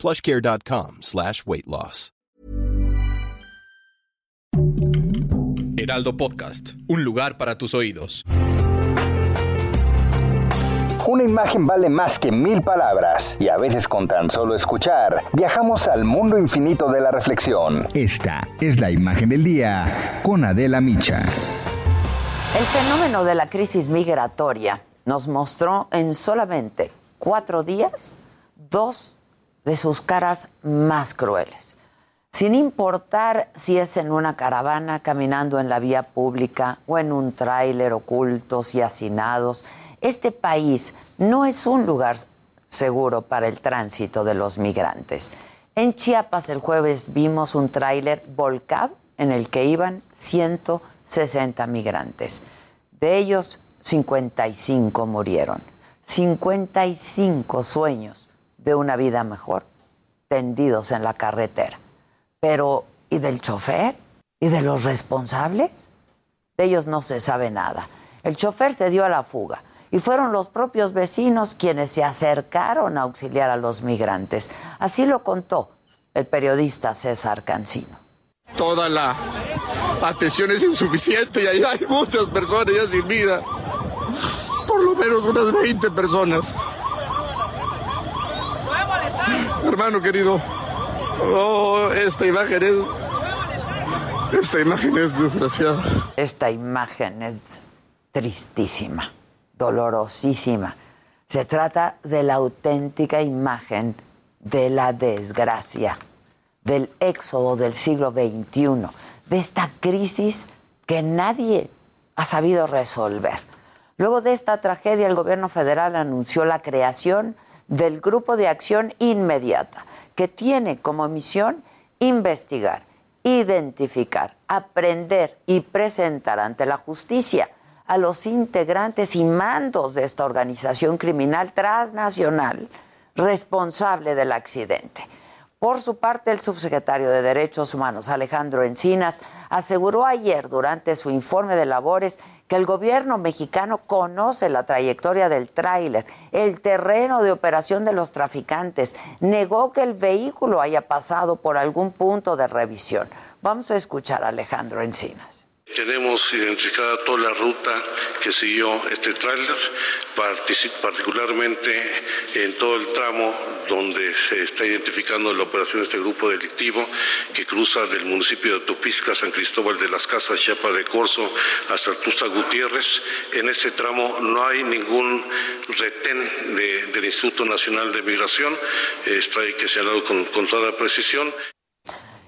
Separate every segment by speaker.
Speaker 1: plushcare.com slash weight loss.
Speaker 2: Heraldo Podcast, un lugar para tus oídos.
Speaker 3: Una imagen vale más que mil palabras y a veces con tan solo escuchar viajamos al mundo infinito de la reflexión. Esta es la imagen del día con Adela Micha.
Speaker 4: El fenómeno de la crisis migratoria nos mostró en solamente cuatro días dos de sus caras más crueles. Sin importar si es en una caravana caminando en la vía pública o en un tráiler ocultos y hacinados, este país no es un lugar seguro para el tránsito de los migrantes. En Chiapas el jueves vimos un tráiler volcado en el que iban 160 migrantes. De ellos, 55 murieron. 55 sueños de una vida mejor tendidos en la carretera. Pero, ¿y del chofer? ¿Y de los responsables? De ellos no se sabe nada. El chofer se dio a la fuga y fueron los propios vecinos quienes se acercaron a auxiliar a los migrantes. Así lo contó el periodista César Cancino.
Speaker 5: Toda la atención es insuficiente y hay muchas personas ya sin vida. Por lo menos unas 20 personas. Hermano querido, oh, esta imagen es. Esta imagen es desgraciada.
Speaker 4: Esta imagen es tristísima, dolorosísima. Se trata de la auténtica imagen de la desgracia, del éxodo del siglo XXI, de esta crisis que nadie ha sabido resolver. Luego de esta tragedia, el gobierno federal anunció la creación del Grupo de Acción Inmediata, que tiene como misión investigar, identificar, aprender y presentar ante la justicia a los integrantes y mandos de esta organización criminal transnacional responsable del accidente. Por su parte, el subsecretario de Derechos Humanos, Alejandro Encinas, aseguró ayer durante su informe de labores que el gobierno mexicano conoce la trayectoria del tráiler, el terreno de operación de los traficantes, negó que el vehículo haya pasado por algún punto de revisión. Vamos a escuchar a Alejandro Encinas.
Speaker 6: Tenemos identificada toda la ruta que siguió este tráiler, particularmente en todo el tramo donde se está identificando la operación de este grupo delictivo que cruza del municipio de Topisca, San Cristóbal de las Casas, Chiapa de Corzo, hasta Tusta Gutiérrez. En este tramo no hay ningún retén del Instituto Nacional de Migración, esto hay que señalarlo con, con toda precisión.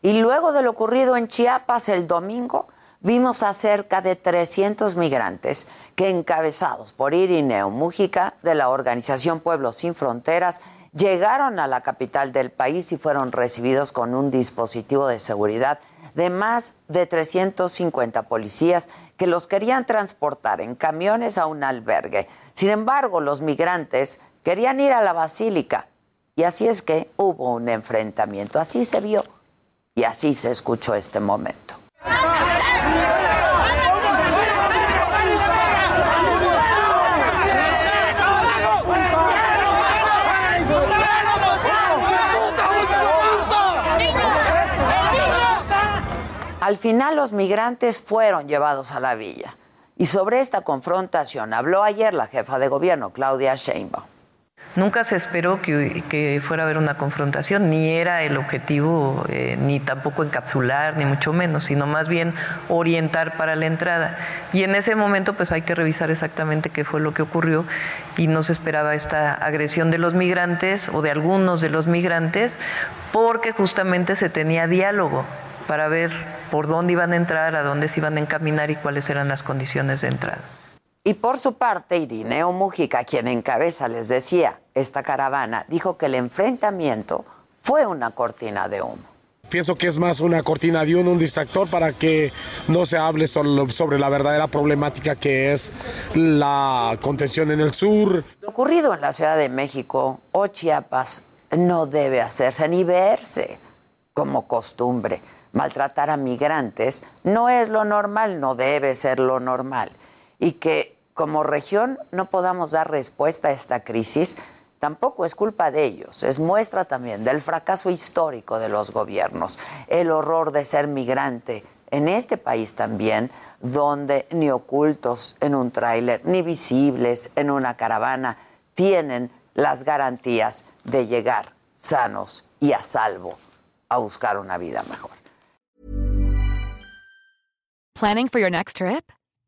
Speaker 4: Y luego de lo ocurrido en Chiapas el domingo, vimos a cerca de 300 migrantes que, encabezados por Irineo Mújica de la organización Pueblos Sin Fronteras, llegaron a la capital del país y fueron recibidos con un dispositivo de seguridad de más de 350 policías que los querían transportar en camiones a un albergue. Sin embargo, los migrantes querían ir a la basílica y así es que hubo un enfrentamiento. Así se vio y así se escuchó este momento. Al final los migrantes fueron llevados a la villa. Y sobre esta confrontación habló ayer la jefa de gobierno, Claudia Sheinbaum.
Speaker 7: Nunca se esperó que, fuera a haber una confrontación, ni era el objetivo, eh, ni tampoco encapsular, ni mucho menos, sino más bien orientar para la entrada. Y en ese momento pues hay que revisar exactamente qué fue lo que ocurrió y no se esperaba esta agresión de los migrantes o de algunos de los migrantes porque justamente se tenía diálogo para ver por dónde iban a entrar, a dónde se iban a encaminar y cuáles eran las condiciones de entrada.
Speaker 4: Y por su parte, Irineo Mújica, quien encabeza, les decía, esta caravana, dijo que el enfrentamiento fue una cortina de humo.
Speaker 8: Pienso que es más una cortina de un, un distractor para que no se hable sobre la verdadera problemática que es la contención en el sur.
Speaker 4: Lo ocurrido en la Ciudad de México o Chiapas no debe hacerse ni verse como costumbre. Maltratar a migrantes no es lo normal, no debe ser lo normal. Y que como región no podamos dar respuesta a esta crisis tampoco es culpa de ellos, es muestra también del fracaso histórico de los gobiernos, el horror de ser migrante en este país también, donde ni ocultos en un tráiler, ni visibles en una caravana, tienen las garantías de llegar sanos y a salvo a buscar una vida mejor.
Speaker 9: Planning for your next trip?